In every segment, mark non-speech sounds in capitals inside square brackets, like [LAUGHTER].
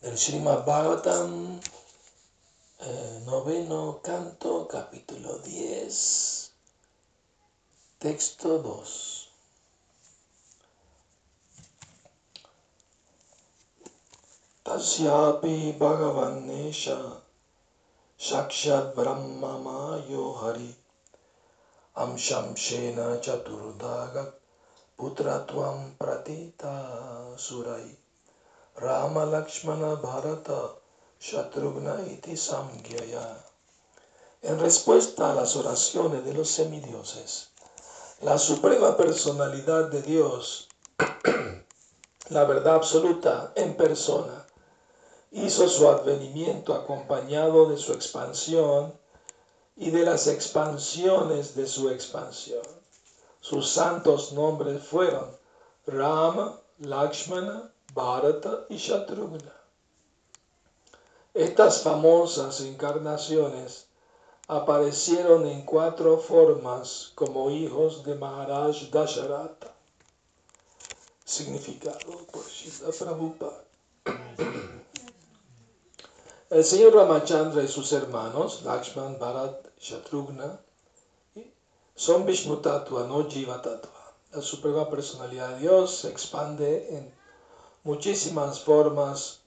del Srimad Bhagavatam, eh, noveno canto, capítulo 10, texto 2. Tasyapi Bhagavannesha Shakshad Brahmamayo Hari Amsham Shena Chaturdagat Putratvam Pratita Surai Rama Lakshmana Bharata Shatrughna Iti Samgyaya. En respuesta a las oraciones de los semidioses, la suprema personalidad de Dios, [CLEARS THROAT] la verdad absoluta en persona, hizo su advenimiento acompañado de su expansión y de las expansiones de su expansión. Sus santos nombres fueron Rama, Lakshmana, Bharata y Shatrughna. Estas famosas encarnaciones aparecieron en cuatro formas como hijos de Maharaj Dasharata. Significado por Shila Prabhupada. El señor Ramachandra y sus hermanos, Lakshman, Bharat, Shatrughna, son Vishnu Tattva, no Jiva Tattva. La suprema personalidad de Dios se expande en muchísimas formas.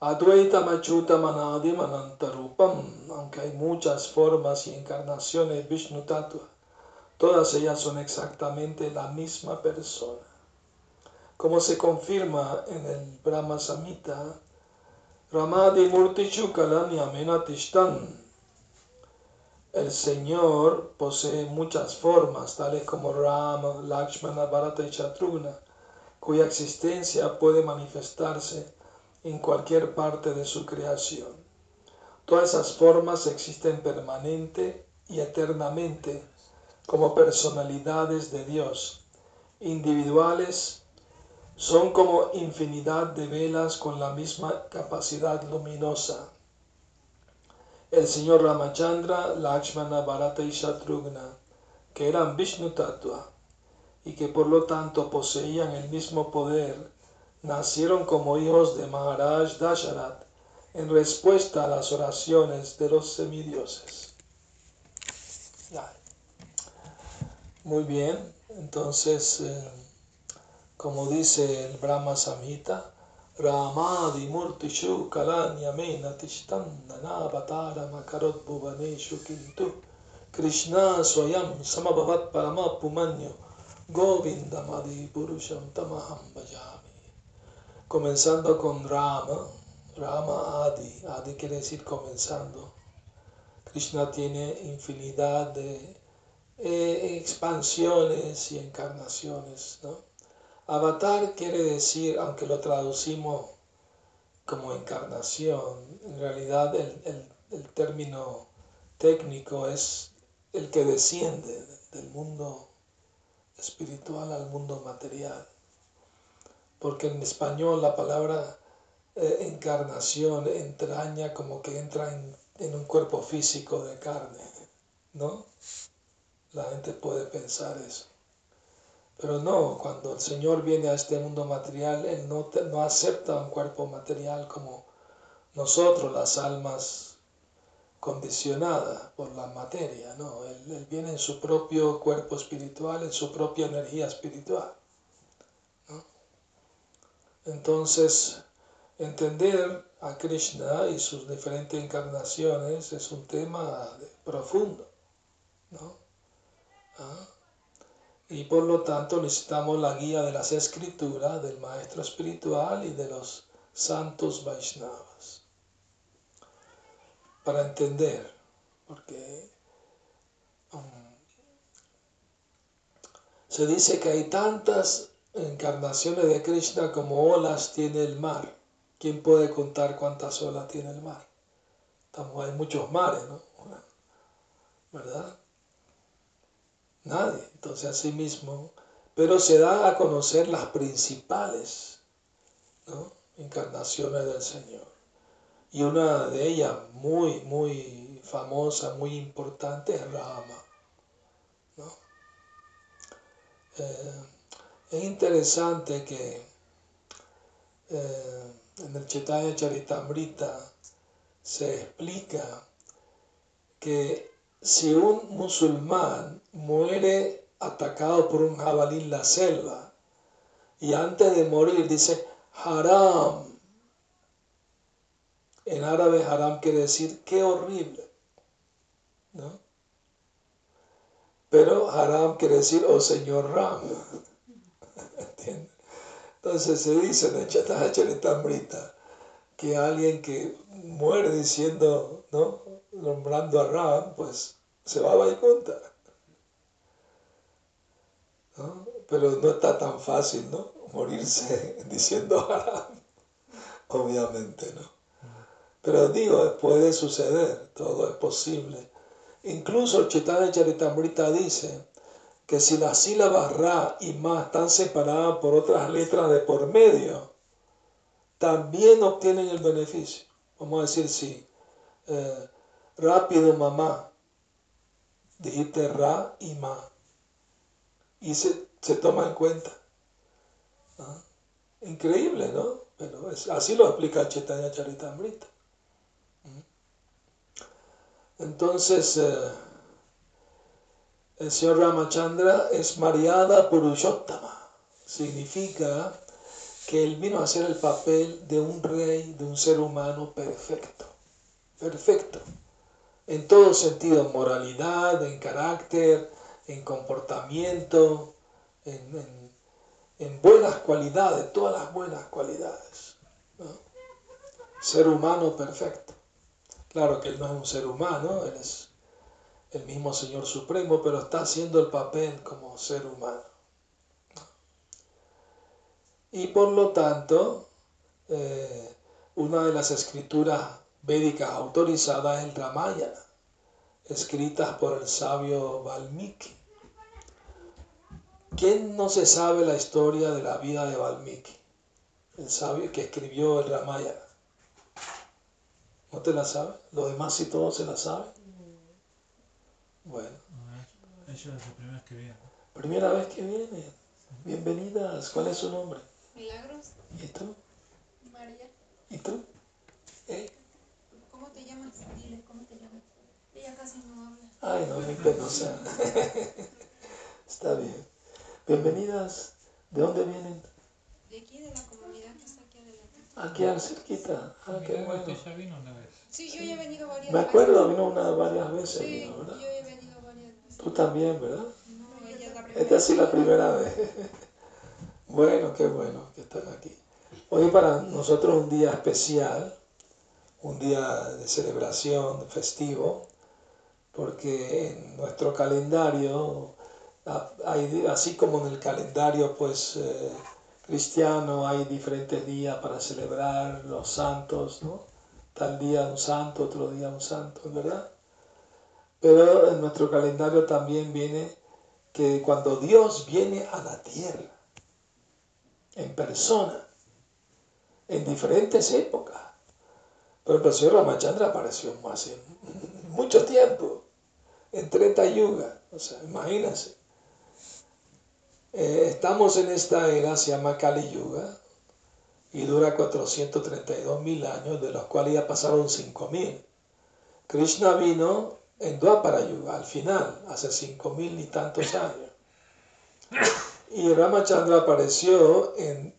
Advaita Machuta Manadim Anantarupam, aunque hay muchas formas y encarnaciones Vishnu Tattva, todas ellas son exactamente la misma persona. Como se confirma en el Brahma Samhita, Ramadi Murtichu Tishtan. El Señor posee muchas formas, tales como Rama, Lakshmana, Bharata y Shatrughna cuya existencia puede manifestarse en cualquier parte de su creación. Todas esas formas existen permanente y eternamente como personalidades de Dios, individuales, son como infinidad de velas con la misma capacidad luminosa. El señor Ramachandra, Lakshmana, Bharata y Shatrughna, que eran Vishnu Tattva, y que por lo tanto poseían el mismo poder, nacieron como hijos de Maharaj Dasharat en respuesta a las oraciones de los semidioses. Muy bien, entonces, eh, como dice el Brahma Samhita, Ramadi Murtishu Kalanyamena Tishtandanavatarama Makarot Bhuvaneshu Kintu Krishna Swayam Samabhavat Parama Pumanyo Govindamadi Purusham Tamaham Bhajami. Comenzando con Rama, Rama Adi, Adi quiere decir comenzando. Krishna tiene infinidad de eh, expansiones y encarnaciones. ¿no? Avatar quiere decir, aunque lo traducimos como encarnación, en realidad el, el término técnico es el que desciende del mundo espiritual al mundo material. Porque en español la palabra eh, encarnación entraña como que entra en, en un cuerpo físico de carne, ¿no? La gente puede pensar eso. Pero no, cuando el Señor viene a este mundo material, Él no, no acepta un cuerpo material como nosotros, las almas condicionada por la materia, no, él, viene en su propio cuerpo espiritual, en su propia energía espiritual. Entonces, entender a Krishna y sus diferentes encarnaciones es un tema profundo. ¿no? ¿Ah? Y por lo tanto necesitamos la guía de las escrituras, del maestro espiritual y de los santos Vaishnavas para entender, porque um, se dice que hay tantas encarnaciones de Krishna como olas tiene el mar. ¿Quién puede contar cuántas olas tiene el mar? Estamos, hay muchos mares, ¿no? ¿Verdad? Nadie. Entonces, así mismo, pero se da a conocer las principales encarnaciones del Señor y una de ellas muy, muy famosa, muy importante es Rama. Eh, es interesante que eh, en el Chaitanya Charitamrita se explica que si un musulmán muere atacado por un jabalí en la selva y antes de morir dice haram, en árabe haram quiere decir qué horrible, ¿no? Pero haram quiere decir oh señor Ram. [LAUGHS] Entonces se dice en el Charitamrita que alguien que muere diciendo, ¿no? Nombrando a Ram, pues se va a Vaikunta. ¿no? Pero no está tan fácil, ¿no? Morirse [LAUGHS] diciendo Ram, obviamente, ¿no? Pero digo, puede suceder, todo es posible. Incluso el Chaitanya Charitamrita dice que si las sílabas Ra y Ma están separadas por otras letras de por medio, también obtienen el beneficio. Vamos a decir sí. Eh, rápido mamá. Dijiste Ra y Ma. Y se, toma en cuenta. ¿Ah? Increíble, ¿no? Pero así lo explica Chaitanya Charitamrita. Entonces, eh, el señor Ramachandra es Mariada Purushottama. Significa que él vino a hacer el papel de un rey, de un ser humano perfecto. Perfecto. En todo sentido, en moralidad, en carácter, en comportamiento, en, buenas cualidades, todas las buenas cualidades. Ser humano perfecto. Claro que él no es un ser humano, él es el mismo Señor Supremo, pero está haciendo el papel como ser humano. Y por lo tanto, eh, una de las escrituras védicas autorizadas es el Ramayana, escritas por el sabio Valmiki. ¿Quién no se sabe la historia de la vida de Valmiki? El sabio que escribió el Ramayana. ¿No te la sabe? ¿Los demás sí todos se la saben? Bueno. Ella es la primera vez que viene. Primera vez que viene. Bienvenidas. ¿Cuál es su nombre? Milagros. ¿Y tú? María. ¿Y tú? ¿Eh? ¿Cómo te llamas? Dile, ¿cómo te llamas? Ella casi no habla. Ay, no, mi penosa. [LAUGHS] está bien. Bienvenidas. ¿De dónde vienen? De aquí, de la comunidad que está aquí adelante. Aquí al cerquita. Ah, qué bueno. ya vino una vez. Sí, yo ya he venido varias veces. Me acuerdo, vino una, varias veces. Sí, vino, ¿verdad? yo he venido varias veces. Tú también, ¿verdad? No, ella es la primera Esta sí la primera vez. [LAUGHS] Bueno, qué bueno que están aquí. Hoy para nosotros un día especial, un día de celebración, festivo, porque en nuestro calendario, así como en el calendario pues eh, cristiano, hay diferentes días para celebrar los santos, ¿no? Tal día un santo, otro día un santo, ¿verdad? Pero en nuestro calendario también viene que cuando Dios viene a la tierra, en persona, en diferentes épocas. Pero el señor Ramachandra apareció hace mucho tiempo, en 30 yugas, o sea, imagínense. Eh, estamos en esta era, se llama Kali Yuga, y dura 432 mil años, de los cuales ya pasaron 5 mil. Krishna vino en Dwapara Yuga, al final, hace 5 mil y tantos años. Y Ramachandra apareció en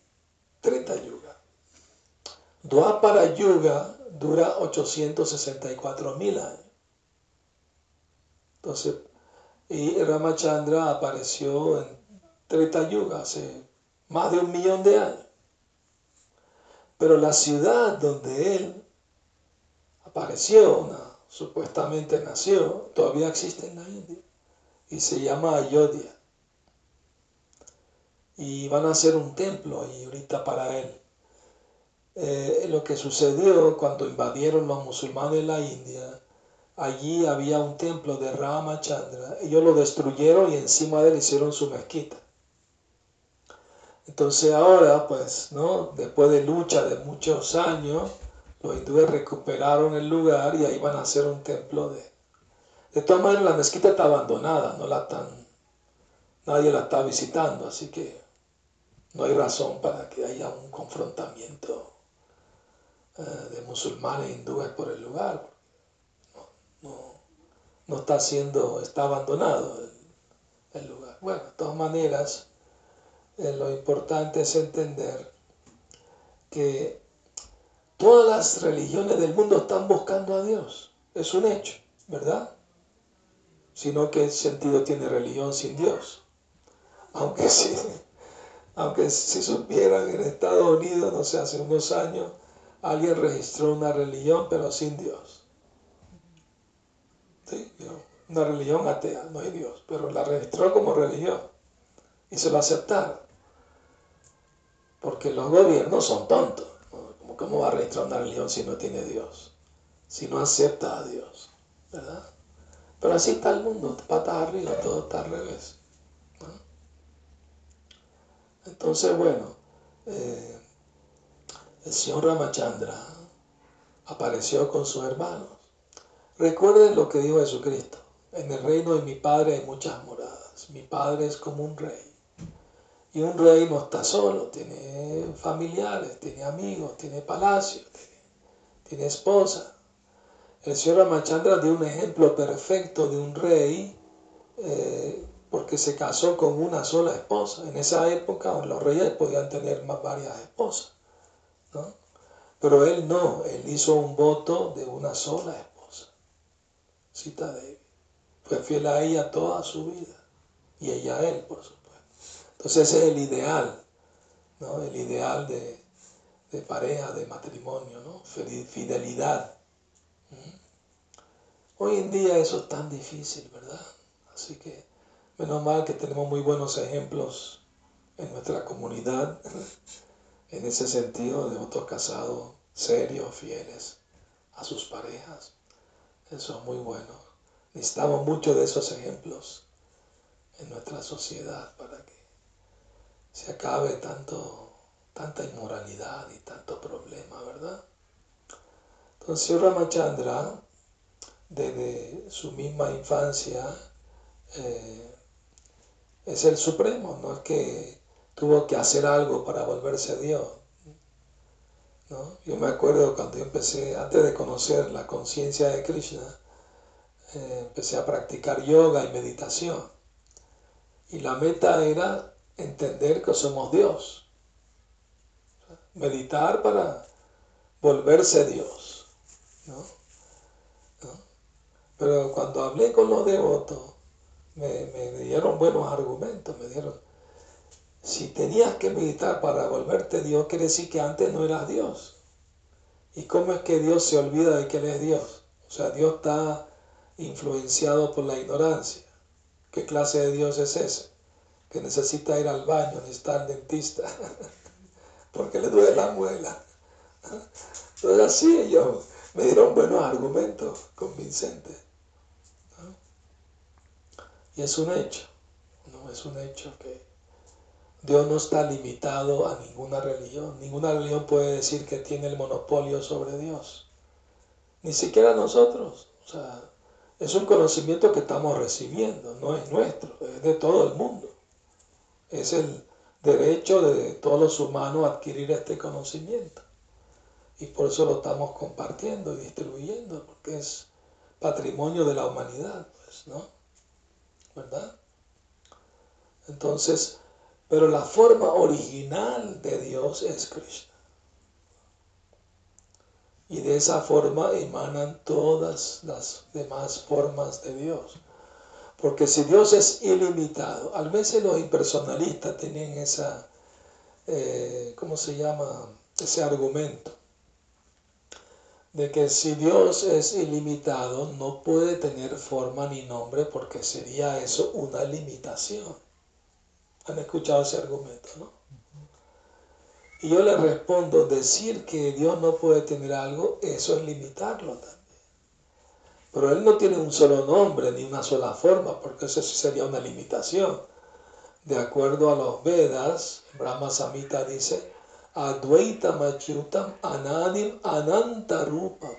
30 yuga. Dwapara Yuga dura 864 mil años. Entonces, y Ramachandra apareció en 30 yuga, hace más de un millón de años. Pero la ciudad donde él apareció, supuestamente nació, todavía existe en la India y se llama Ayodhya y van a hacer un templo ahí ahorita para él. Eh, lo que sucedió cuando invadieron los musulmanes la India, allí había un templo de Ramachandra, ellos lo destruyeron y encima de él hicieron su mezquita. Entonces ahora, pues, ¿no? Después de lucha de muchos años, los hindúes recuperaron el lugar y ahí van a hacer un templo de... De todas maneras, la mezquita está abandonada, no la están... Nadie la está visitando, así que no hay razón para que haya un confrontamiento eh, de musulmanes hindúes por el lugar. No, no, no está siendo, está abandonado el, el lugar. Bueno, de todas maneras, eh, lo importante es entender que todas las religiones del mundo están buscando a Dios. Es un hecho, ¿verdad? Sino qué sentido tiene religión sin Dios. Aunque [LAUGHS] si, aunque si supieran en Estados Unidos, no sé, hace unos años, alguien registró una religión pero sin Dios. ¿Sí? Una religión atea, no hay Dios, pero la registró como religión y se lo aceptaron. Porque los gobiernos son tontos. ¿Cómo va a registrar una religión si no tiene Dios? Si no acepta a Dios, ¿verdad? Pero así está el mundo, patas arriba, todo está al revés. Entonces, bueno, eh, el señor Ramachandra apareció con sus hermanos. Recuerden lo que dijo Jesucristo. En el reino de mi Padre hay muchas moradas. Mi Padre es como un rey. Y un rey no está solo, tiene familiares, tiene amigos, tiene palacio, tiene, esposa. El señor Ramachandra dio un ejemplo perfecto de un rey eh, porque se casó con una sola esposa. En esa época los reyes podían tener más varias esposas. ¿no? Pero él no, él hizo un voto de una sola esposa. Cita de Fue fiel a ella toda su vida. Y ella a él, por supuesto. Entonces ese es el ideal, ¿no? El ideal de, pareja, de matrimonio, ¿no? Fidelidad. Hoy en día eso es tan difícil, ¿verdad? Así que menos mal que tenemos muy buenos ejemplos en nuestra comunidad, [LAUGHS] en ese sentido, de otros casados serios, fieles a sus parejas. Eso es muy bueno. Necesitamos mucho de esos ejemplos en nuestra sociedad para que se acabe tanto, tanta inmoralidad y tanto problema, ¿verdad? Entonces Ramachandra, desde su misma infancia, eh, es el Supremo, no es que tuvo que hacer algo para volverse a Dios. ¿no? Yo me acuerdo cuando yo empecé, antes de conocer la conciencia de Krishna, eh, empecé a practicar yoga y meditación. Y la meta era entender que somos Dios. Meditar para volverse Dios. Pero cuando hablé con los devotos, me, me, dieron buenos argumentos, me dieron, si tenías que meditar para volverte Dios, quiere decir que antes no eras Dios. ¿Y cómo es que Dios se olvida de que Él es Dios? O sea, Dios está influenciado por la ignorancia. ¿Qué clase de Dios es ese? Que necesita ir al baño, necesita al dentista, [LAUGHS] porque le duele la muela. Entonces así ellos me dieron buenos argumentos convincentes. Y es un hecho, ¿no? es un hecho que Dios no está limitado a ninguna religión. Ninguna religión puede decir que tiene el monopolio sobre Dios. Ni siquiera nosotros. O sea, es un conocimiento que estamos recibiendo, no es nuestro, es de todo el mundo. Es el derecho de todos los humanos adquirir este conocimiento. Y por eso lo estamos compartiendo y distribuyendo, porque es patrimonio de la humanidad, pues, ¿no? ¿Verdad? Entonces, pero la forma original de Dios es Krishna. Y de esa forma emanan todas las demás formas de Dios. Porque si Dios es ilimitado, a veces los impersonalistas tienen esa, eh, ¿cómo se llama? Ese argumento de que si Dios es ilimitado no puede tener forma ni nombre porque sería eso una limitación. ¿Han escuchado ese argumento, no? Y yo le respondo, decir que Dios no puede tener algo, eso es limitarlo también. Pero él no tiene un solo nombre ni una sola forma, porque eso sería una limitación. De acuerdo a los Vedas, Brahma Samhita dice, Advaita Machyutam Anadim Anantarupam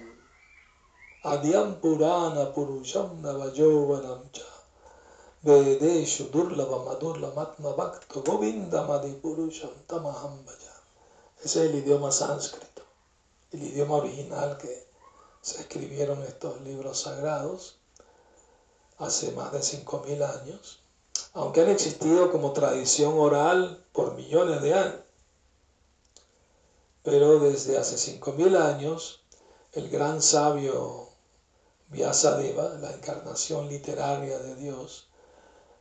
Adyam Purana Purusham Navajovanam Cha Vedeshu Durlava Madurlamatma Bhakta Govindamadi Purusham Tamaham Ese es el idioma sánscrito. el idioma original que se escribieron estos libros sagrados hace más de 5.000 años, aunque han existido como tradición oral por millones de años. Pero desde hace 5.000 años, el gran sabio Vyasadeva, la encarnación literaria de Dios,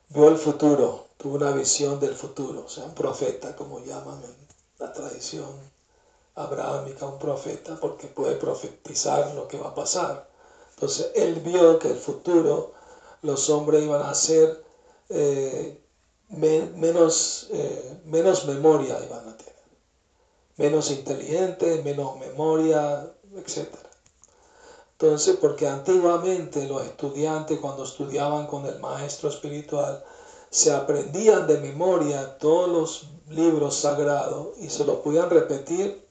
vio el futuro, tuvo una visión del futuro, o sea, un profeta, como llaman en la tradición abrahámica, un profeta, porque puede profetizar lo que va a pasar. Entonces, él vio que el futuro, los hombres iban a ser eh, menos, eh, menos memoria, iban a tener, menos inteligentes, menos memoria, etc. Entonces, porque antiguamente los estudiantes cuando estudiaban con el maestro espiritual, se aprendían de memoria todos los libros sagrados y se los podían repetir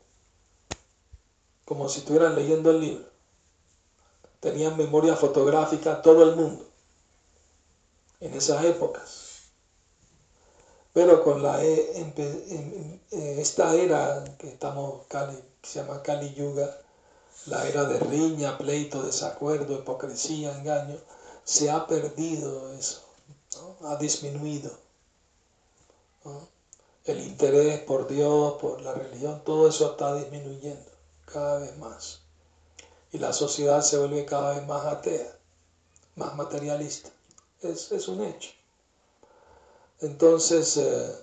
como si estuvieran leyendo el libro. Tenían memoria fotográfica todo el mundo en esas épocas. Pero con la, e, esta era que estamos, que se llama Kali Yuga, la era de riña, pleito, desacuerdo, hipocresía, engaño, se ha perdido eso, ha disminuido. El interés por Dios, por la religión, todo eso está disminuyendo cada vez más. Y la sociedad se vuelve cada vez más atea, más materialista. Es, es un hecho. Entonces, eh,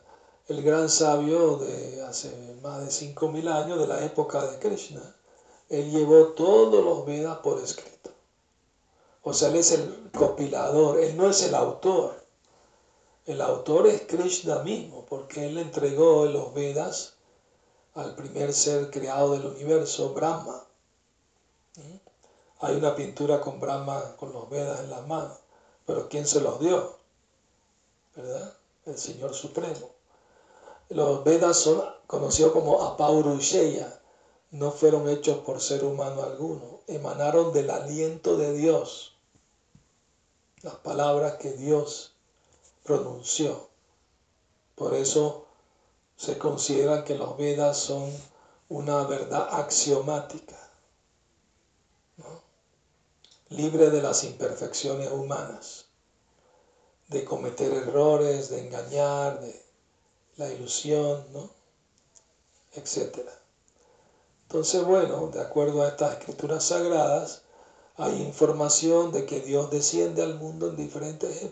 el gran sabio de hace más de 5.000 años, de la época de Krishna, él llevó todos los Vedas por escrito. O sea, él es el compilador, él no es el autor. El autor es Krishna mismo, porque él entregó los Vedas al primer ser creado del universo, Brahma. Hay una pintura con Brahma con los Vedas en las manos, pero ¿quién se los dio? ¿Verdad? El Señor Supremo. Los Vedas son conocidos como Apaurusheya, no fueron hechos por ser humano alguno, emanaron del aliento de Dios, las palabras que Dios pronunció. Por eso se considera que los Vedas son una verdad axiomática, libre de las imperfecciones humanas, de cometer errores, de engañar, de la ilusión, ¿no? etcétera. Entonces, bueno, de acuerdo a estas escrituras sagradas, hay información de que Dios desciende al mundo en diferentes.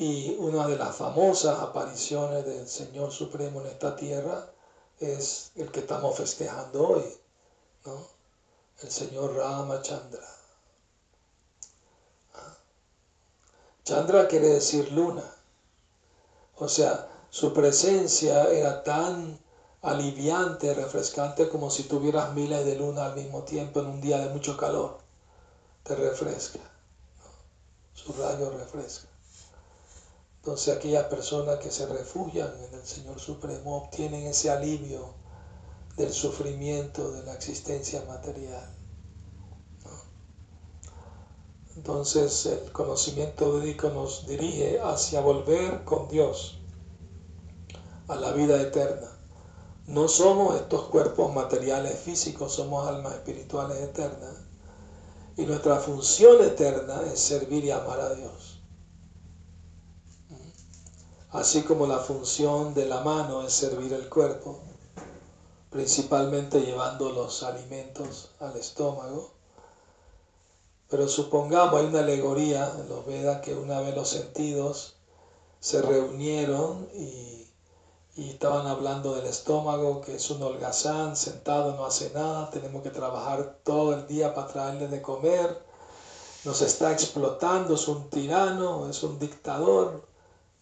Y una de las famosas apariciones del Señor Supremo en esta tierra es el que estamos festejando hoy, ¿no? El Señor Rama Chandra. Ah. Chandra quiere decir luna. O sea, su presencia era tan aliviante, refrescante, como si tuvieras miles de luna al mismo tiempo en un día de mucho calor. Te refresca. Su rayo refresca. Entonces aquellas personas que se refugian en el Señor Supremo obtienen ese alivio del sufrimiento de la existencia material. Entonces el conocimiento védico nos dirige hacia volver con Dios a la vida eterna no somos estos cuerpos materiales físicos, somos almas espirituales eternas. Y nuestra función eterna es servir y amar a Dios. Así como la función de la mano es servir el cuerpo, principalmente llevando los alimentos al estómago. Pero supongamos, hay una alegoría en los Vedas que una vez los sentidos se reunieron y y estaban hablando del estómago, que es un holgazán, sentado, no hace nada, tenemos que trabajar todo el día para traerle de comer, nos está explotando, es un tirano, es un dictador,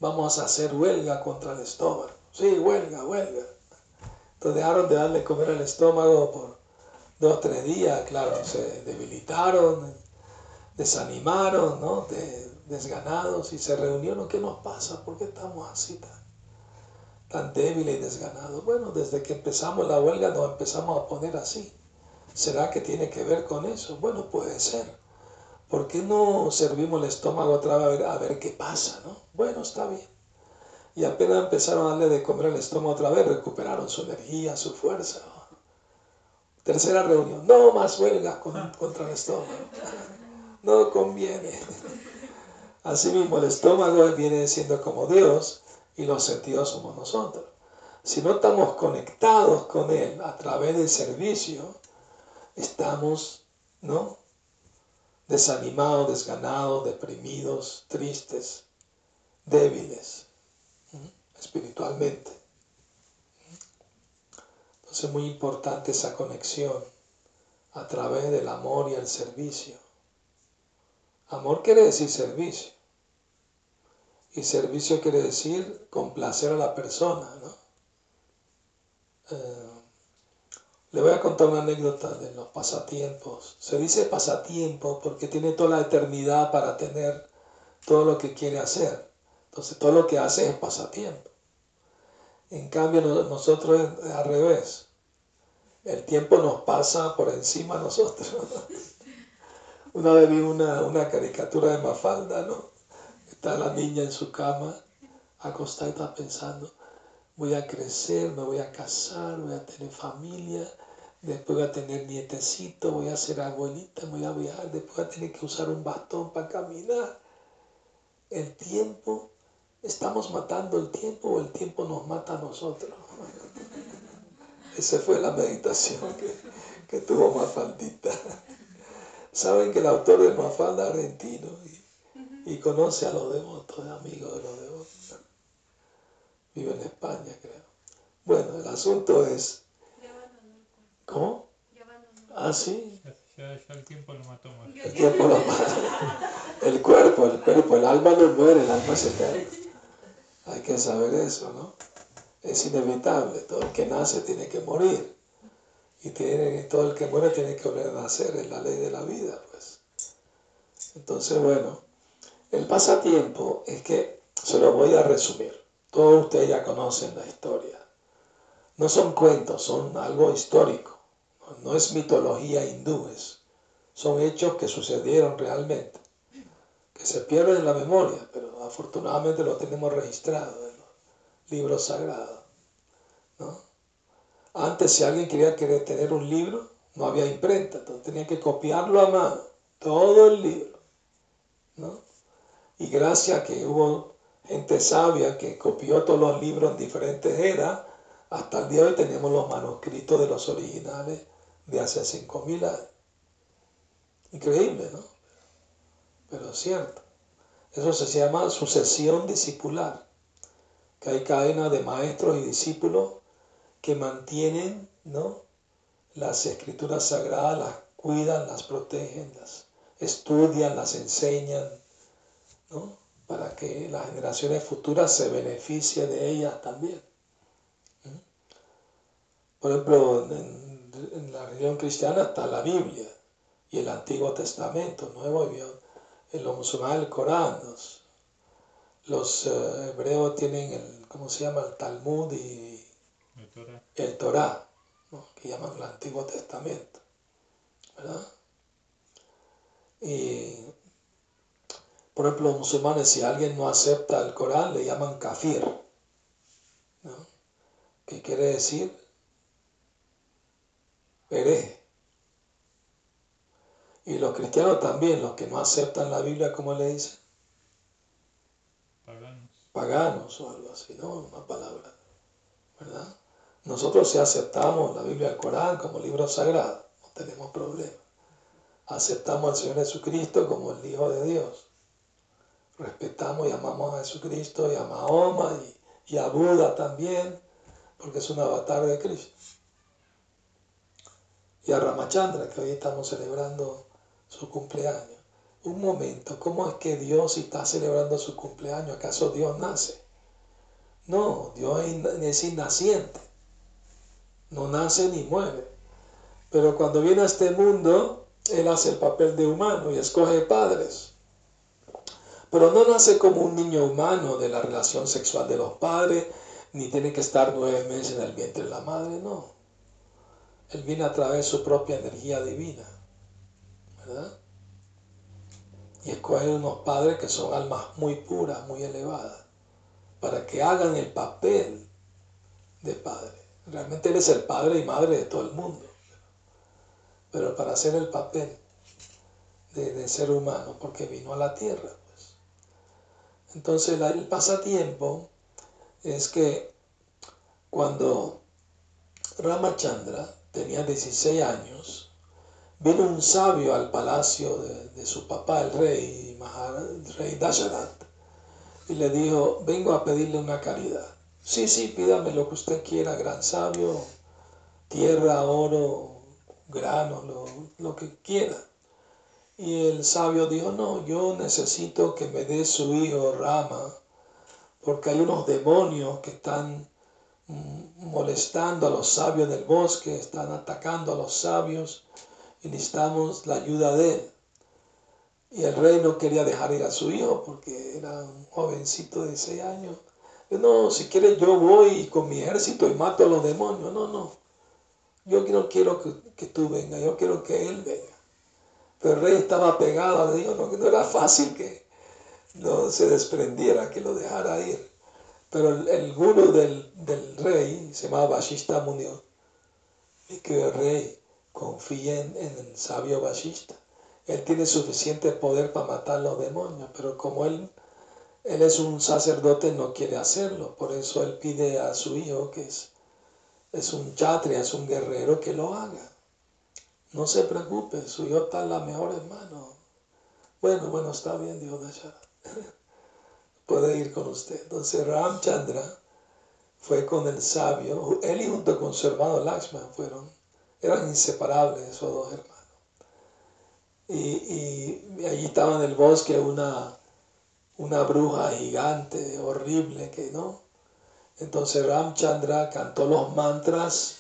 vamos a hacer huelga contra el estómago. Sí, huelga, huelga. Entonces dejaron de darle comer al estómago por dos o tres días, claro, se debilitaron, desanimaron, ¿no? desganados y se reunieron. ¿Qué nos pasa? ¿Por qué estamos así tan? tan débil y desganado. Bueno, desde que empezamos la huelga nos empezamos a poner así. ¿Será que tiene que ver con eso? Bueno, puede ser. ¿Por qué no servimos el estómago otra vez a ver, qué pasa? ¿no? Bueno, está bien. Y apenas empezaron a darle de comer el estómago otra vez, recuperaron su energía, su fuerza. Tercera reunión, no más huelga con- contra el estómago. No conviene. [LAUGHS] Así mismo el estómago viene siendo como Dios y los sentidos somos nosotros. Si no estamos conectados con Él a través del servicio, estamos, ¿no? Desanimados, desganados, deprimidos, tristes, débiles, espiritualmente. Entonces es muy importante esa conexión a través del amor y el servicio. Amor quiere decir servicio. Y servicio quiere decir complacer a la persona, ¿no? Eh, le voy a contar una anécdota de los pasatiempos. Se dice pasatiempo porque tiene toda la eternidad para tener todo lo que quiere hacer. Entonces todo lo que hace es pasatiempo. En cambio no- nosotros es al revés. El tiempo nos pasa por encima a nosotros. [LAUGHS] Una vez vi una, una caricatura de Mafalda, ¿no? Está la niña en su cama, acostada y está pensando, voy a crecer, me voy a casar, voy a tener familia, después voy a tener nietecito, voy a ser abuelita, voy a viajar, después voy a tener que usar un bastón para caminar. El tiempo, ¿estamos matando el tiempo o el tiempo nos mata a nosotros? [LAUGHS] Esa fue la meditación que, que tuvo Mafaldita. Saben que el autor de Mafalda argentino y, y conoce a los devotos, es amigo de los devotos. Vive en España, creo. Bueno, el asunto es, Ya abandonó el cuerpo. ¿Cómo? Ah, sí, Ya, el tiempo lo mató más. el tiempo lo mata. El cuerpo, el cuerpo, el alma no muere, el alma es eterna. Hay que saber eso, ¿no? Es inevitable, todo el que nace tiene que morir. Y tiene, todo el que muere tiene que volver a nacer, es la ley de la vida, pues. Entonces, bueno, el pasatiempo es que, se lo voy a resumir, todos ustedes ya conocen la historia. No son cuentos, son algo histórico, no, es mitología hindú, es- son hechos que sucedieron realmente, que se pierden en la memoria, pero afortunadamente lo tenemos registrado en los libros sagrados. ¿no? Antes, si alguien quería querer tener un libro, no había imprenta, entonces tenía que copiarlo a mano, todo el libro. ¿no? Y gracias a que hubo gente sabia que copió todos los libros en diferentes eras, hasta el día de hoy tenemos los manuscritos de los originales de hace 5.000 años. Increíble, ¿no? Pero es cierto. Eso se llama sucesión discipular, que hay cadena de maestros y discípulos que mantienen ¿no? las escrituras sagradas, las cuidan, las protegen, las estudian, las enseñan, ¿no? para que las generaciones futuras se beneficien de ellas también. ¿Mm? Por ejemplo, en, en la religión cristiana está la Biblia y el Antiguo Testamento, Nuevo y. En los musulmanes el Corán, los, los eh, hebreos tienen el, ¿cómo se llama? El Talmud y Torah. el Torá, ¿no? que llaman el Antiguo Testamento, ¿verdad? Y, por ejemplo, los musulmanes, si alguien no acepta el Corán, le llaman kafir, ¿no? ¿Qué quiere decir? Hereje. Y los cristianos también, los que no aceptan la Biblia, ¿cómo le dicen? Paganos. paganos o algo así, ¿no? Una palabra, ¿verdad? Nosotros si aceptamos la Biblia el Corán como libro sagrado, no tenemos problema. Aceptamos al Señor Jesucristo como el Hijo de Dios. Respetamos y amamos a Jesucristo y a Mahoma y, y a Buda también, porque es un avatar de Cristo. Y a Ramachandra, que hoy estamos celebrando su cumpleaños. Un momento, ¿cómo es que Dios está celebrando su cumpleaños? ¿Acaso Dios nace? No, Dios es innaciente. No nace ni muere. Pero cuando viene a este mundo, Él hace el papel de humano y escoge padres. Pero no nace como un niño humano de la relación sexual de los padres, ni tiene que estar nueve meses en el vientre de la madre, no. Él viene a través de su propia energía divina, ¿verdad? Y escoge unos padres que son almas muy puras, muy elevadas, para que hagan el papel de padre. Realmente Él es el padre y madre de todo el mundo, pero para hacer el papel de, de ser humano, porque vino a la tierra. Pues. Entonces el pasatiempo es que cuando Ramachandra tenía 16 años, vino un sabio al palacio de, de su papá, el rey, el rey Dasharat, y le dijo, vengo a pedirle una caridad. Sí, sí, pídame lo que usted quiera, gran sabio, tierra, oro, grano, lo, lo que quiera. Y el sabio dijo, no, yo necesito que me dé su hijo Rama, porque hay unos demonios que están molestando a los sabios del bosque, están atacando a los sabios y necesitamos la ayuda de él. Y el rey no quería dejar ir a su hijo porque era un jovencito de 6 años. No, si quieres yo voy con mi ejército y mato a los demonios. No, no. Yo no quiero que, que tú vengas, yo quiero que él venga. Pero el rey estaba pegado, le dijo, no, no era fácil que no se desprendiera, que lo dejara ir. Pero el, el guru del, del rey se llamaba Vashista Munio. Y que el rey confíe en, en el sabio Vashista. Él tiene suficiente poder para matar los demonios, pero como él, él es un sacerdote, no quiere hacerlo. Por eso él pide a su hijo, que es, es un chatria, es un guerrero, que lo haga. No se preocupe, su hijo está en las mejores manos. Bueno, bueno, está bien, dijo Dashara. [LAUGHS] Puede ir con usted. Entonces Ramchandra fue con el sabio, él y junto con su hermano Lakshman fueron, eran inseparables esos dos hermanos. Y, y allí estaba en el bosque una, una bruja gigante, horrible, que no. Entonces Ramchandra cantó los mantras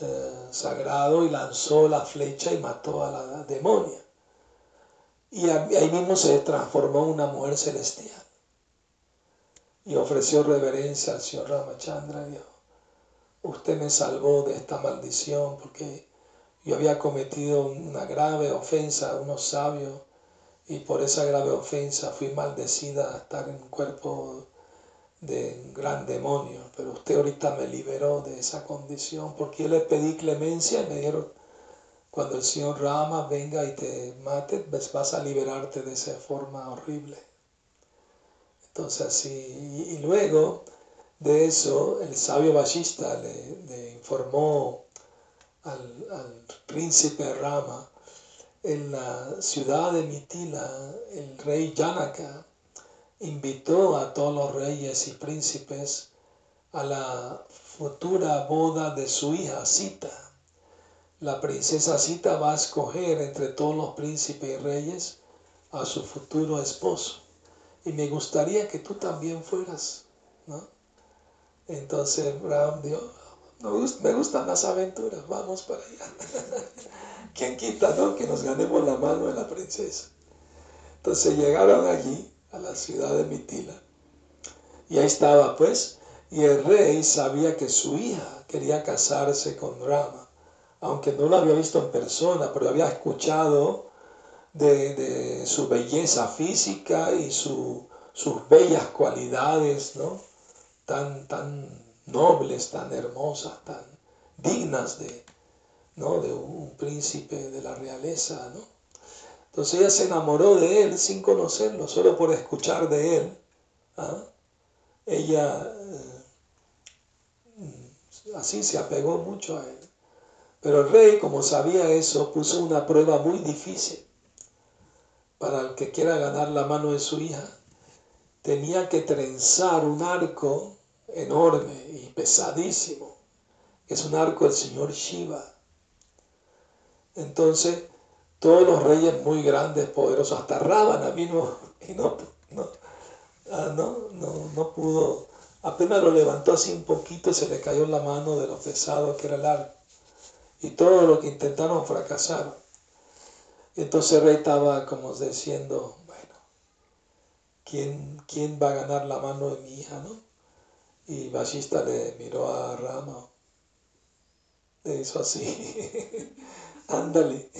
eh, sagrados y lanzó la flecha y mató a la demonia. Y ahí mismo se transformó en una mujer celestial. Y ofreció reverencia al señor Ramachandra dijo, usted me salvó de esta maldición porque yo había cometido una grave ofensa a unos sabios y por esa grave ofensa fui maldecida a estar en un cuerpo de un gran demonio, pero usted ahorita me liberó de esa condición porque yo le pedí clemencia y me dieron, cuando el Señor Rama venga y te mate, pues vas a liberarte de esa forma horrible. Entonces y, luego de eso, el sabio Vashista le, informó al, príncipe Rama en la ciudad de Mitila, el rey Janaka invitó a todos los reyes y príncipes a la futura boda de su hija Sita. La princesa Sita va a escoger entre todos los príncipes y reyes a su futuro esposo. Y me gustaría que tú también fueras, ¿no? Entonces Ram dijo, me gustan las aventuras, vamos para allá. [LAUGHS] ¿Quién quita, no? Que nos ganemos la mano de la princesa. Entonces llegaron allí, a la ciudad de Mitila. Y ahí estaba, pues, y el rey sabía que su hija quería casarse con Rama, aunque no lo había visto en persona, pero había escuchado de, de su belleza física y su, sus bellas cualidades, ¿no? Tan, tan nobles, tan hermosas, tan dignas de, ¿no? de un príncipe de la realeza, ¿no? Entonces ella se enamoró de él sin conocerlo, solo por escuchar de él. ¿ah? Ella eh, así se apegó mucho a él. Pero el rey, como sabía eso, puso una prueba muy difícil para el que quiera ganar la mano de su hija. Tenía que trenzar un arco enorme y pesadísimo. Es un arco del señor Shiva. Entonces, todos los reyes muy grandes, poderosos, hasta Rábana vino [LAUGHS] y no, no, ah, no, no, no pudo, apenas lo levantó así un poquito se le cayó en la mano de lo pesado que era el arco. Y todo lo que intentaron fracasaron. Entonces el rey estaba como diciendo, bueno, ¿quién, ¿quién va a ganar la mano de mi hija, no? Y Bashista le miró a Rama, le hizo así, [LAUGHS] ándale.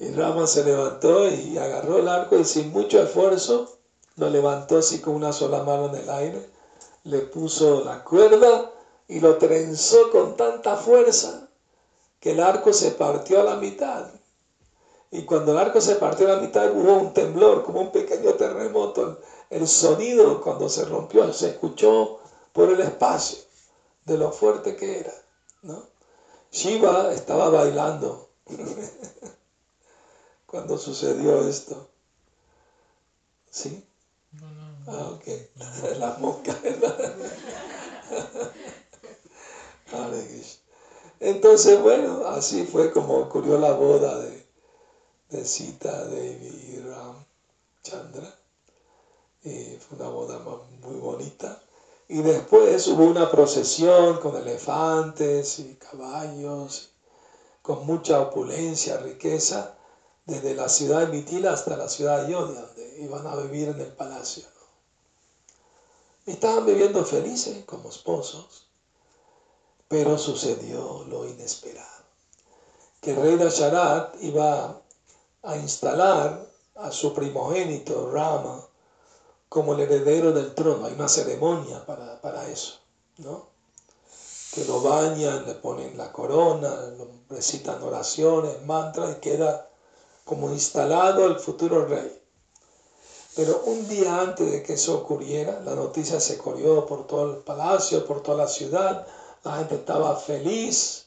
Y Rama se levantó y agarró el arco y sin mucho esfuerzo lo levantó así con una sola mano en el aire, le puso la cuerda y lo trenzó con tanta fuerza que el arco se partió a la mitad. Y cuando el arco se partió a la mitad hubo un temblor, como un pequeño terremoto. El sonido cuando se rompió se escuchó por el espacio de lo fuerte que era. ¿no? Shiva estaba bailando [LAUGHS] cuando sucedió esto. ¿Sí? No, no, no. Ah, ok. [LAUGHS] La mosca. Hare [LAUGHS] Krishna. Entonces, bueno, así fue como ocurrió la boda de, de Sita, Devi Ram Chandra. Y fue una boda mu- muy bonita. Y después hubo una procesión con elefantes y caballos, con mucha opulencia, riqueza, desde la ciudad de Mitila hasta la ciudad de Ayodhya, donde iban a vivir en el palacio. estaban viviendo felices como esposos, pero sucedió lo inesperado, que el rey Dasharat iba a instalar a su primogénito Rama como el heredero del trono. Hay una ceremonia para, para eso, ¿no? Que lo bañan, le ponen la corona, recitan oraciones, mantras y queda como instalado el futuro rey. Pero un día antes de que eso ocurriera, la noticia se corrió por todo el palacio, por toda la ciudad, la gente estaba feliz,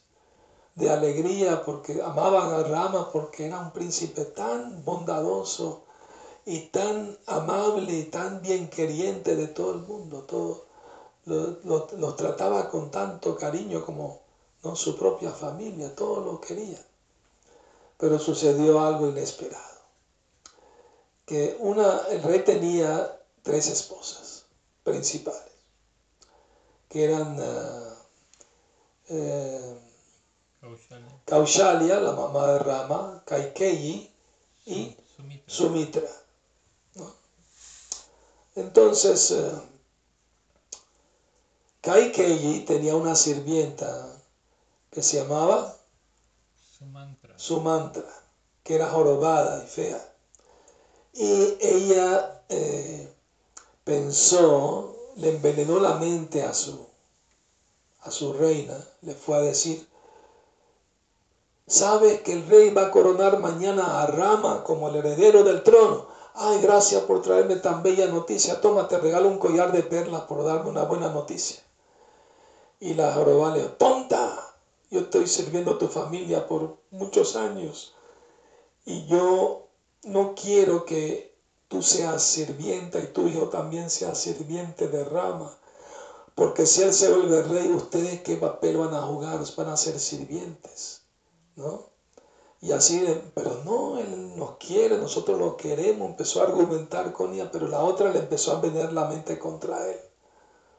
de alegría, porque amaban a Rama, porque era un príncipe tan bondadoso y tan amable y tan bien queriente de todo el mundo. Todo, lo, trataba con tanto cariño como ¿no? su propia familia, todos lo querían. Pero sucedió algo inesperado. Que una, el rey tenía tres esposas principales, que eran ah, eh, Kaushalya. La mamá de Rama, Kaikeyi y Sumitra. Sumitra. ¿no? Entonces, eh, Kaikeyi tenía una sirvienta que se llamaba Su mantra. Sumantra, que era jorobada y fea. Y ella eh, pensó, le envenenó la mente a su, a su reina, le fue a decir, ¿sabes que el rey va a coronar mañana a Rama como el heredero del trono? Ay, gracias por traerme tan bella noticia. Toma, te regalo un collar de perlas por darme una buena noticia. Y la jorobada le tonta, yo estoy sirviendo a tu familia por muchos años y yo no quiero que tú seas sirvienta y tu hijo también sea sirviente de Rama. Porque si él se vuelve rey, ustedes qué papel van a jugar, van a ser sirvientes, ¿no? Y así, pero no, él nos quiere, nosotros lo queremos, empezó a argumentar con ella, pero la otra le empezó a envenenar la mente contra él.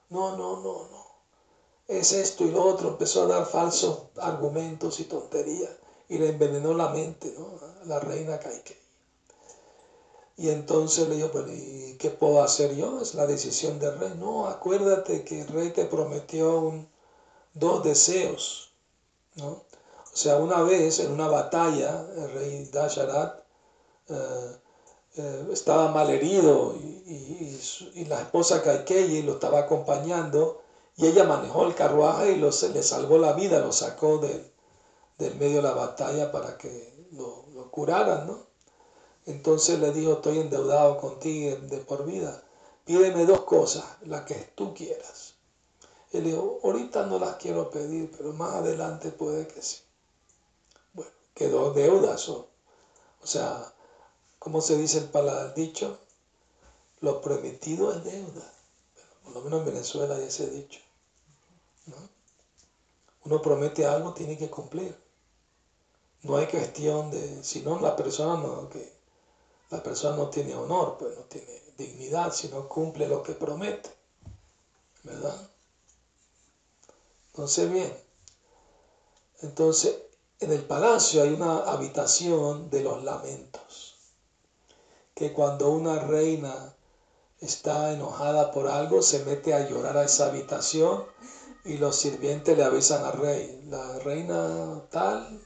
No, no, no, no es esto y lo otro, empezó a dar falsos argumentos y tonterías y le envenenó la mente ¿no? la reina Kaikei. Y entonces le dijo, bueno, ¿y qué puedo hacer yo? Es la decisión del rey. No, acuérdate que el rey te prometió dos deseos. ¿no? O sea, una vez en una batalla, el rey Dasharat eh, eh, estaba mal herido y, y- la esposa Kaikei lo estaba acompañando y ella manejó el carruaje y lo- se le salvó la vida, lo sacó del, del medio de la batalla para que lo, lo curaran, ¿no? Entonces le dijo, estoy endeudado contigo de por vida, pídeme dos cosas, las que tú quieras. Él dijo, ahorita no las quiero pedir, pero más adelante puede que sí. Quedó deudas, o, o sea, ¿cómo se dice el pala- el dicho? Lo prometido es deuda. Bueno, por lo menos en Venezuela hay ese dicho. ¿no? Uno promete algo, tiene que cumplir. No hay cuestión de, si no la persona no, que la persona no tiene honor, pues no tiene dignidad, si no cumple lo que promete. ¿Verdad? Entonces, bien. Entonces, en el palacio hay una habitación de los lamentos. Que cuando una reina está enojada por algo, se mete a llorar a esa habitación y los sirvientes le avisan al rey, la reina tal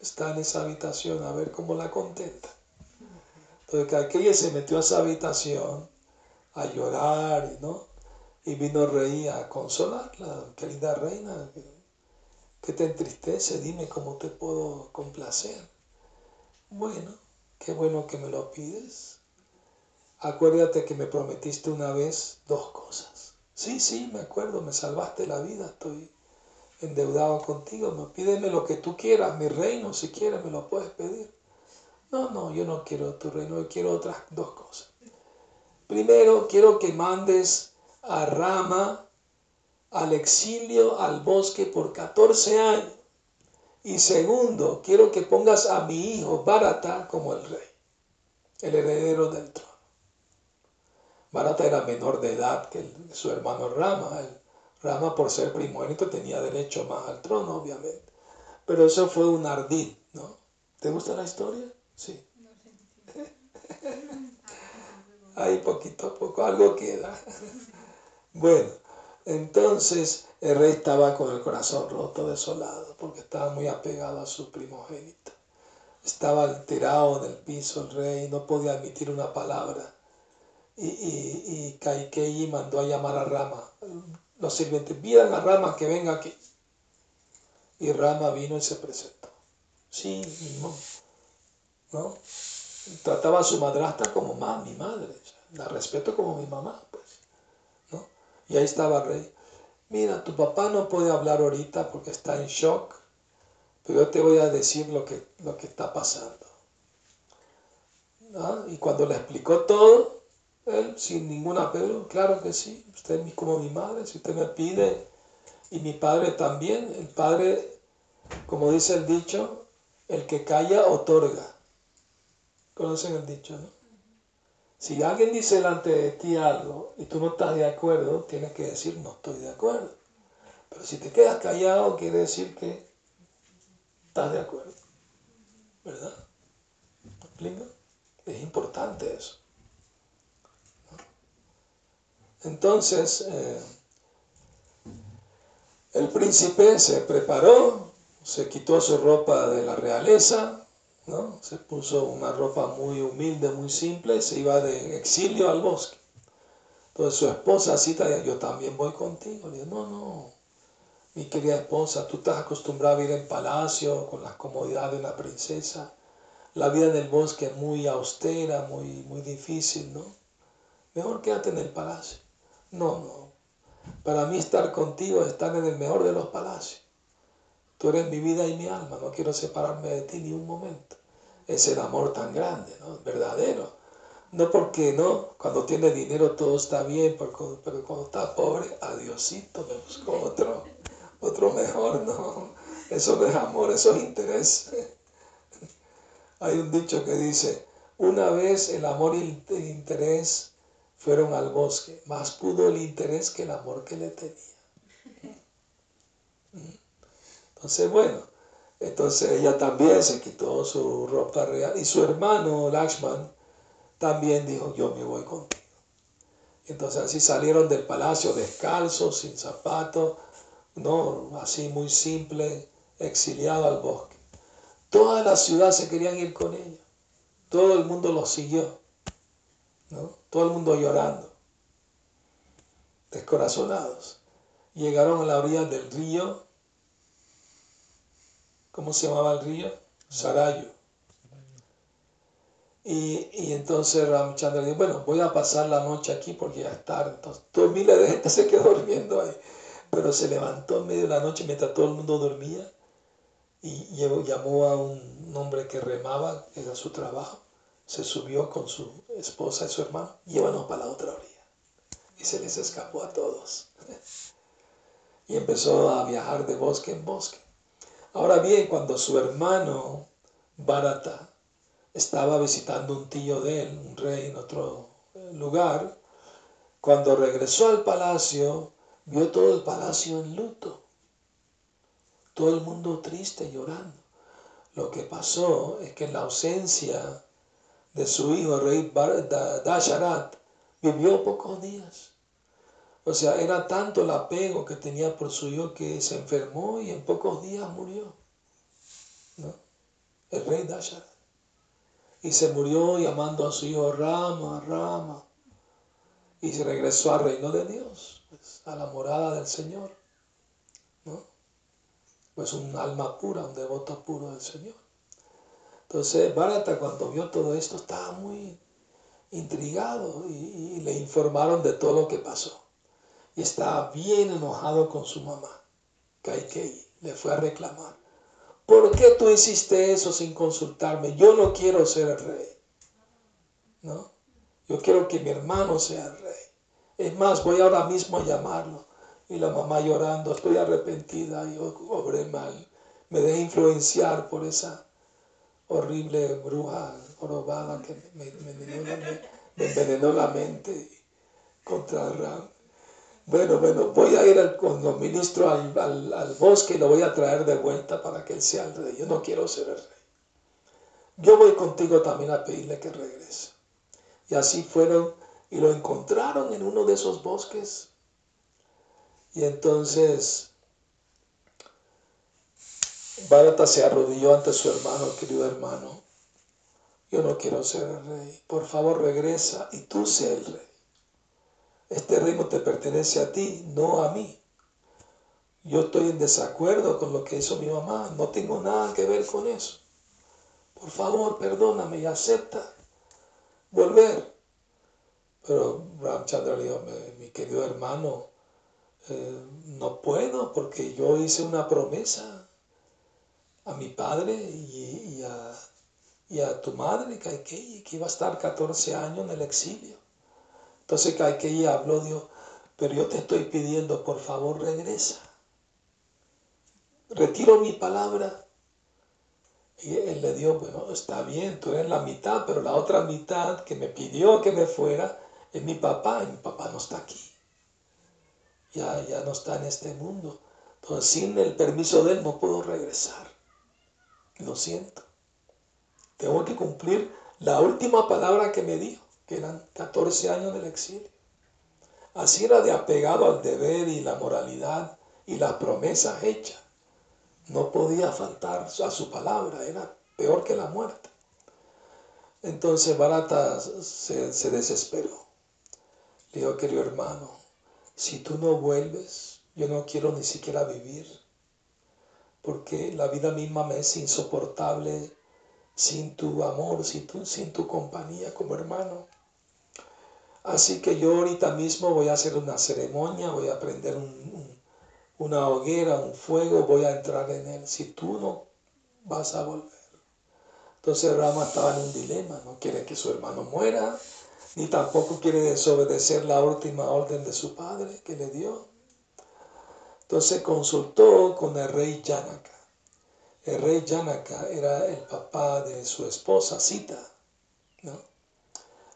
está en esa habitación, a ver cómo la contenta. Entonces que aquella se metió a esa habitación a llorar, ¿no? Y vino el rey a consolarla, querida reina. ¿Qué te entristece? Dime cómo te puedo complacer. Bueno, qué bueno que me lo pides. Acuérdate que me prometiste una vez dos cosas. Sí, sí, me acuerdo, me salvaste la vida, estoy endeudado contigo. Pídeme lo que tú quieras, mi reino, si quieres me lo puedes pedir. No, no, yo no quiero tu reino, quiero otras dos cosas. Primero, quiero que mandes a Rama al exilio, al bosque por 14 años. Y segundo, quiero que pongas a mi hijo Barata como el rey, el heredero del trono. Barata era menor de edad que su hermano Rama. El Rama, por ser primogénito, tenía derecho más al trono, obviamente. Pero eso fue un ardid, ¿no? ¿Te gusta la historia? Sí. [LAUGHS] Ahí poquito a poco algo queda. Bueno, entonces el rey estaba con el corazón roto, desolado, porque estaba muy apegado a su primogénito. Estaba alterado en el piso el rey, no podía admitir una palabra. Y, y, y mandó a llamar a Rama. Los sirvientes, pidan a Rama que venga aquí. Y Rama vino y se presentó. Sí, ¿no? Trataba a su madrastra como más mi madre. La respeto como mi mamá. Y ahí estaba el rey. Mira, tu papá no puede hablar ahorita porque está en shock, pero yo te voy a decir lo que, lo que está pasando. Y cuando le explicó todo, él sin ninguna pero, claro que sí, usted es como mi madre, si usted me pide, y mi padre también, el padre, como dice el dicho, el que calla otorga. ¿Conocen el dicho, no? Si alguien dice delante de ti algo y tú no estás de acuerdo, tienes que decir no estoy de acuerdo. Pero si te quedas callado, quiere decir que estás de acuerdo. ¿Verdad? Es importante eso. Entonces, eh, el príncipe se preparó, se quitó su ropa de la realeza, se puso una ropa muy humilde, muy simple, se iba de exilio al bosque. Entonces su esposa cita, yo también voy contigo. Le dijo, no, no, mi querida esposa, tú estás acostumbrada a vivir en palacio con las comodidades de una princesa. La vida en el bosque es muy austera, muy, muy difícil, ¿no? Mejor quédate en el palacio. No, no. Para mí estar contigo es estar en el mejor de los palacios. Tú eres mi vida y mi alma, no quiero separarme de ti ni un momento es el amor tan grande, ¿no? Verdadero. No porque no, cuando tiene dinero todo está bien, pero cuando está pobre, adiosito, me busco otro, otro mejor, no. Eso no es amor, eso es interés. Hay un dicho que dice, una vez el amor y el interés fueron al bosque, más pudo el interés que el amor que le tenía. Entonces, bueno, entonces ella también se quitó su ropa real y su hermano Lakshman también dijo, yo me voy contigo. Entonces así salieron del palacio descalzos, sin zapatos, no, así muy simple, exiliado al bosque. Toda la ciudad se querían ir con ella. Todo el mundo los siguió. ¿no? Todo el mundo llorando, descorazonados. Llegaron a la orilla del río ¿cómo se llamaba el río? Sarayu. Y, y, entonces Ramchandra dijo, bueno, voy a pasar la noche aquí porque ya es tarde. Entonces, todo miles de gente se quedó [LAUGHS] durmiendo ahí. Pero se levantó en medio de la noche mientras todo el mundo dormía y llamó a un hombre que remaba, era su trabajo. Se subió con su esposa y su hermano, llévanos para la otra orilla. Y se les escapó a todos. [LAUGHS] Y empezó a viajar de bosque en bosque. Ahora bien, cuando su hermano Barata estaba visitando un tío de él, un rey en otro lugar, cuando regresó al palacio, vio todo el palacio en luto, todo el mundo triste, llorando. Lo que pasó es que en la ausencia de su hijo, el rey Dasharat, vivió pocos días. O sea, era tanto el apego que tenía por su hijo que se enfermó y en pocos días murió. ¿no? El rey Dashar. Y se murió llamando a su hijo Rama, Rama. Y se regresó al reino de Dios, pues, a la morada del Señor. ¿no? pues un alma pura, un devoto puro del Señor. Entonces Bharata cuando vio todo esto estaba muy intrigado y, le informaron de todo lo que pasó. Y estaba bien enojado con su mamá, Kaikei. Le fue a reclamar. ¿Por qué tú hiciste eso sin consultarme? Yo no quiero ser el rey. ¿No? Yo quiero que mi hermano sea el rey. Es más, voy ahora mismo a llamarlo. Y la mamá llorando, estoy arrepentida, yo obré mal. Me dejé influenciar por esa horrible bruja jorobada que me, envenenó, la, mente contra Ram. Bueno, bueno, voy a ir al, cuando ministro al, al, bosque y lo voy a traer de vuelta para que él sea el rey. Yo no quiero ser el rey. Yo voy contigo también a pedirle que regrese. Y así fueron y lo encontraron en uno de esos bosques. Y entonces Bharata se arrodilló ante su hermano, querido hermano. Yo no quiero ser el rey. Por favor, regresa y tú sé el rey. Este reino te pertenece a ti, no a mí. Yo estoy en desacuerdo con lo que hizo mi mamá. No tengo nada que ver con eso. Por favor, perdóname y acepta volver. Pero Ramchandra le dijo, mi querido hermano, eh, no puedo porque yo hice una promesa a mi padre y, a, tu madre, Kaikei, que iba a estar 14 años en el exilio. Entonces Kaikei habló, dijo, pero yo te estoy pidiendo, por favor, regresa. Retiro mi palabra. Y él le dio, bueno, está bien, tú eres la mitad, pero la otra mitad que me pidió que me fuera es mi papá, y mi papá no está aquí. Ya, ya no está en este mundo. Entonces, sin el permiso de él no puedo regresar. Lo siento. Tengo que cumplir la última palabra que me dijo, que eran 14 años del exilio. Así era de apegado al deber y la moralidad y las promesas hechas. No podía faltar a su palabra, era peor que la muerte. Entonces Barata se, se desesperó. Le dijo, querido hermano, si tú no vuelves, yo no quiero ni siquiera vivir porque la vida misma me es insoportable sin tu amor, sin tu, sin tu compañía como hermano. Así que yo ahorita mismo voy a hacer una ceremonia, voy a prender una hoguera, un fuego, voy a entrar en él. Si tú no vas a volver. Entonces Rama estaba en un dilema, no quiere que su hermano muera, ni tampoco quiere desobedecer la última orden de su padre que le dio. Entonces consultó con el rey Janaka. El rey Janaka era el papá de su esposa Sita. ¿no?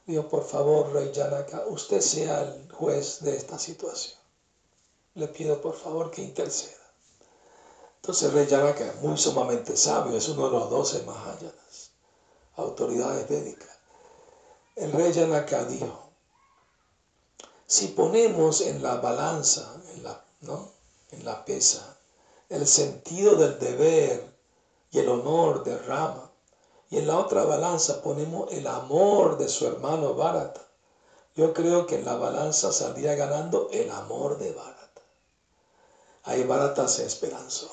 Dijo, por favor, rey Janaka, usted sea el juez de esta situación. Le pido por favor que interceda. Entonces rey Janaka, muy sumamente sabio, es uno de los doce Mahayanas, autoridades védicas. El rey Janaka dijo, si ponemos en la balanza, en la, ¿no? en la pesa, el sentido del deber y el honor de Rama. Y en la otra balanza ponemos el amor de su hermano Bharata. Yo creo que en la balanza saldría ganando el amor de Bharata. Ahí Bharata se esperanzó.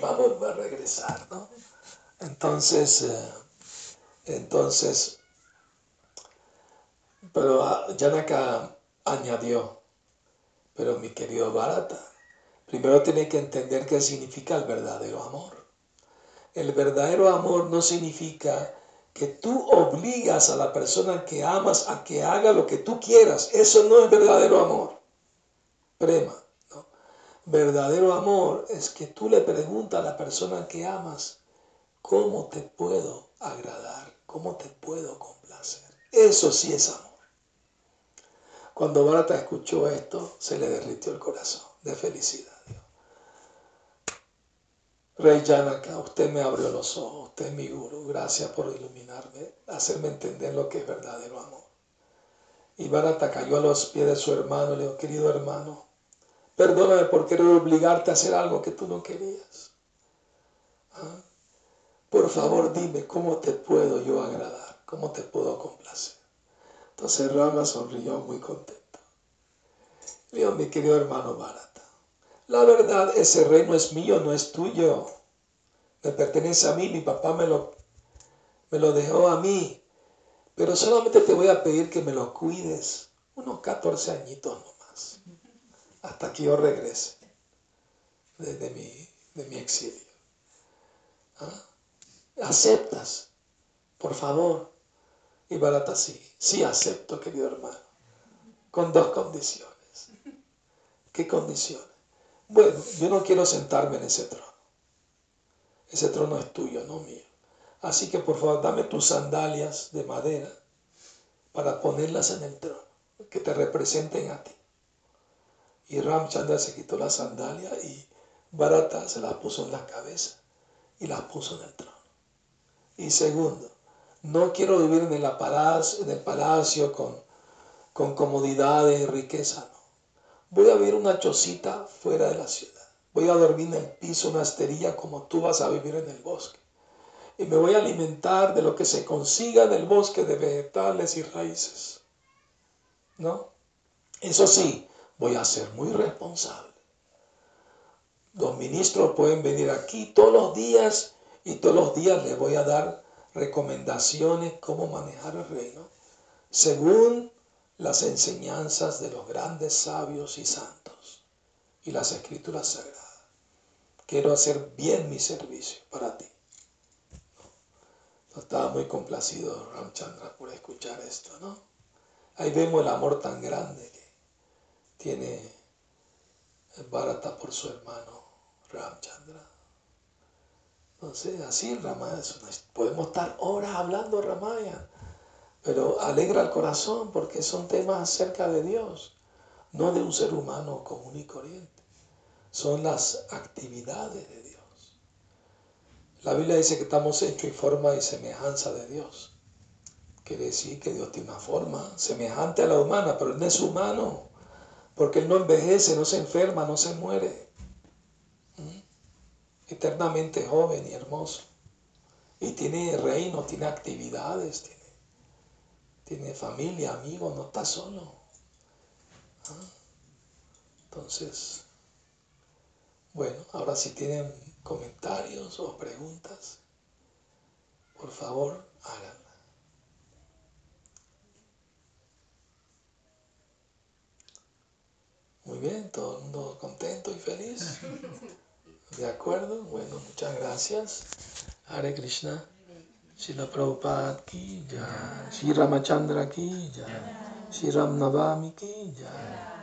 Vamos a regresar, ¿no? Entonces, eh, entonces, pero Janaka añadió, pero mi querido Bharata, Primero tiene que entender qué significa el verdadero amor. El verdadero amor no significa que tú obligas a la persona que amas a que haga lo que tú quieras. Eso no es verdadero amor. Prema. ¿no? Verdadero amor es que tú le preguntas a la persona que amas, ¿cómo te puedo agradar? ¿Cómo te puedo complacer? Eso sí es amor. Cuando Barata escuchó esto, se le derritió el corazón de felicidad. Rey Janaka, usted me abrió los ojos, usted es mi guru, gracias por iluminarme, hacerme entender lo que es verdadero amor. Y Bharata cayó a los pies de su hermano y le dijo, querido hermano, perdóname por querer obligarte a hacer algo que tú no querías. ¿Ah? Por favor, dime cómo te puedo yo agradar, cómo te puedo complacer. Entonces Rama sonrió muy contento. Le dijo, mi querido hermano Bharata, La verdad, ese reino es mío, no es tuyo. Me pertenece a mí, mi papá me lo, me lo dejó a mí. Pero solamente te voy a pedir que me lo cuides unos 14 añitos nomás, hasta que yo regrese de, mi, de mi exilio. ¿Ah? ¿Aceptas? Por favor. Y Barata sí, sí acepto, querido hermano, con dos condiciones. ¿Qué condiciones? Bueno, yo no quiero sentarme en ese trono. Ese trono es tuyo, no mío. Así que por favor, dame tus sandalias de madera para ponerlas en el trono, que te representen a ti. Y Ramchandra se quitó la sandalia y Barata se las puso en la cabeza y las puso en el trono. Y segundo, no quiero vivir en el palacio, en el palacio con, con comodidades y riqueza. Voy a vivir una chocita fuera de la ciudad. Voy a dormir en el piso, una esterilla como tú vas a vivir en el bosque. Y me voy a alimentar de lo que se consiga en el bosque de vegetales y raíces. ¿No? Eso sí, voy a ser muy responsable. Los ministros pueden venir aquí todos los días y todos los días les voy a dar recomendaciones cómo manejar el reino según las enseñanzas de los grandes sabios y santos y las escrituras sagradas. Quiero hacer bien mi servicio para ti. estaba muy complacido Ramchandra por escuchar esto, ¿no? Ahí vemos el amor tan grande que tiene Bharata por su hermano Ramchandra. Entonces, así Ramayana, podemos estar horas hablando Ramayana, pero alegra el corazón porque son temas acerca de Dios, no de un ser humano común y corriente. Son las actividades de Dios. La Biblia dice que estamos hechos en forma y semejanza de Dios. Quiere decir que Dios tiene una forma semejante a la humana, pero Él no es humano, porque Él no envejece, no se enferma, no se muere eternamente joven y hermoso. Y tiene reino, tiene actividades, tiene, tiene familia, amigos, no está solo. ¿Ah? Entonces, bueno, ahora si tienen comentarios o preguntas, por favor, háganla. Muy bien, todo el mundo contento y feliz. [LAUGHS] ¿De acuerdo? Bueno, muchas gracias. Hare Krishna. Srila Prabhupada ki ya. Sri Ramachandra ki ya. Sri Ram Navami ki ya.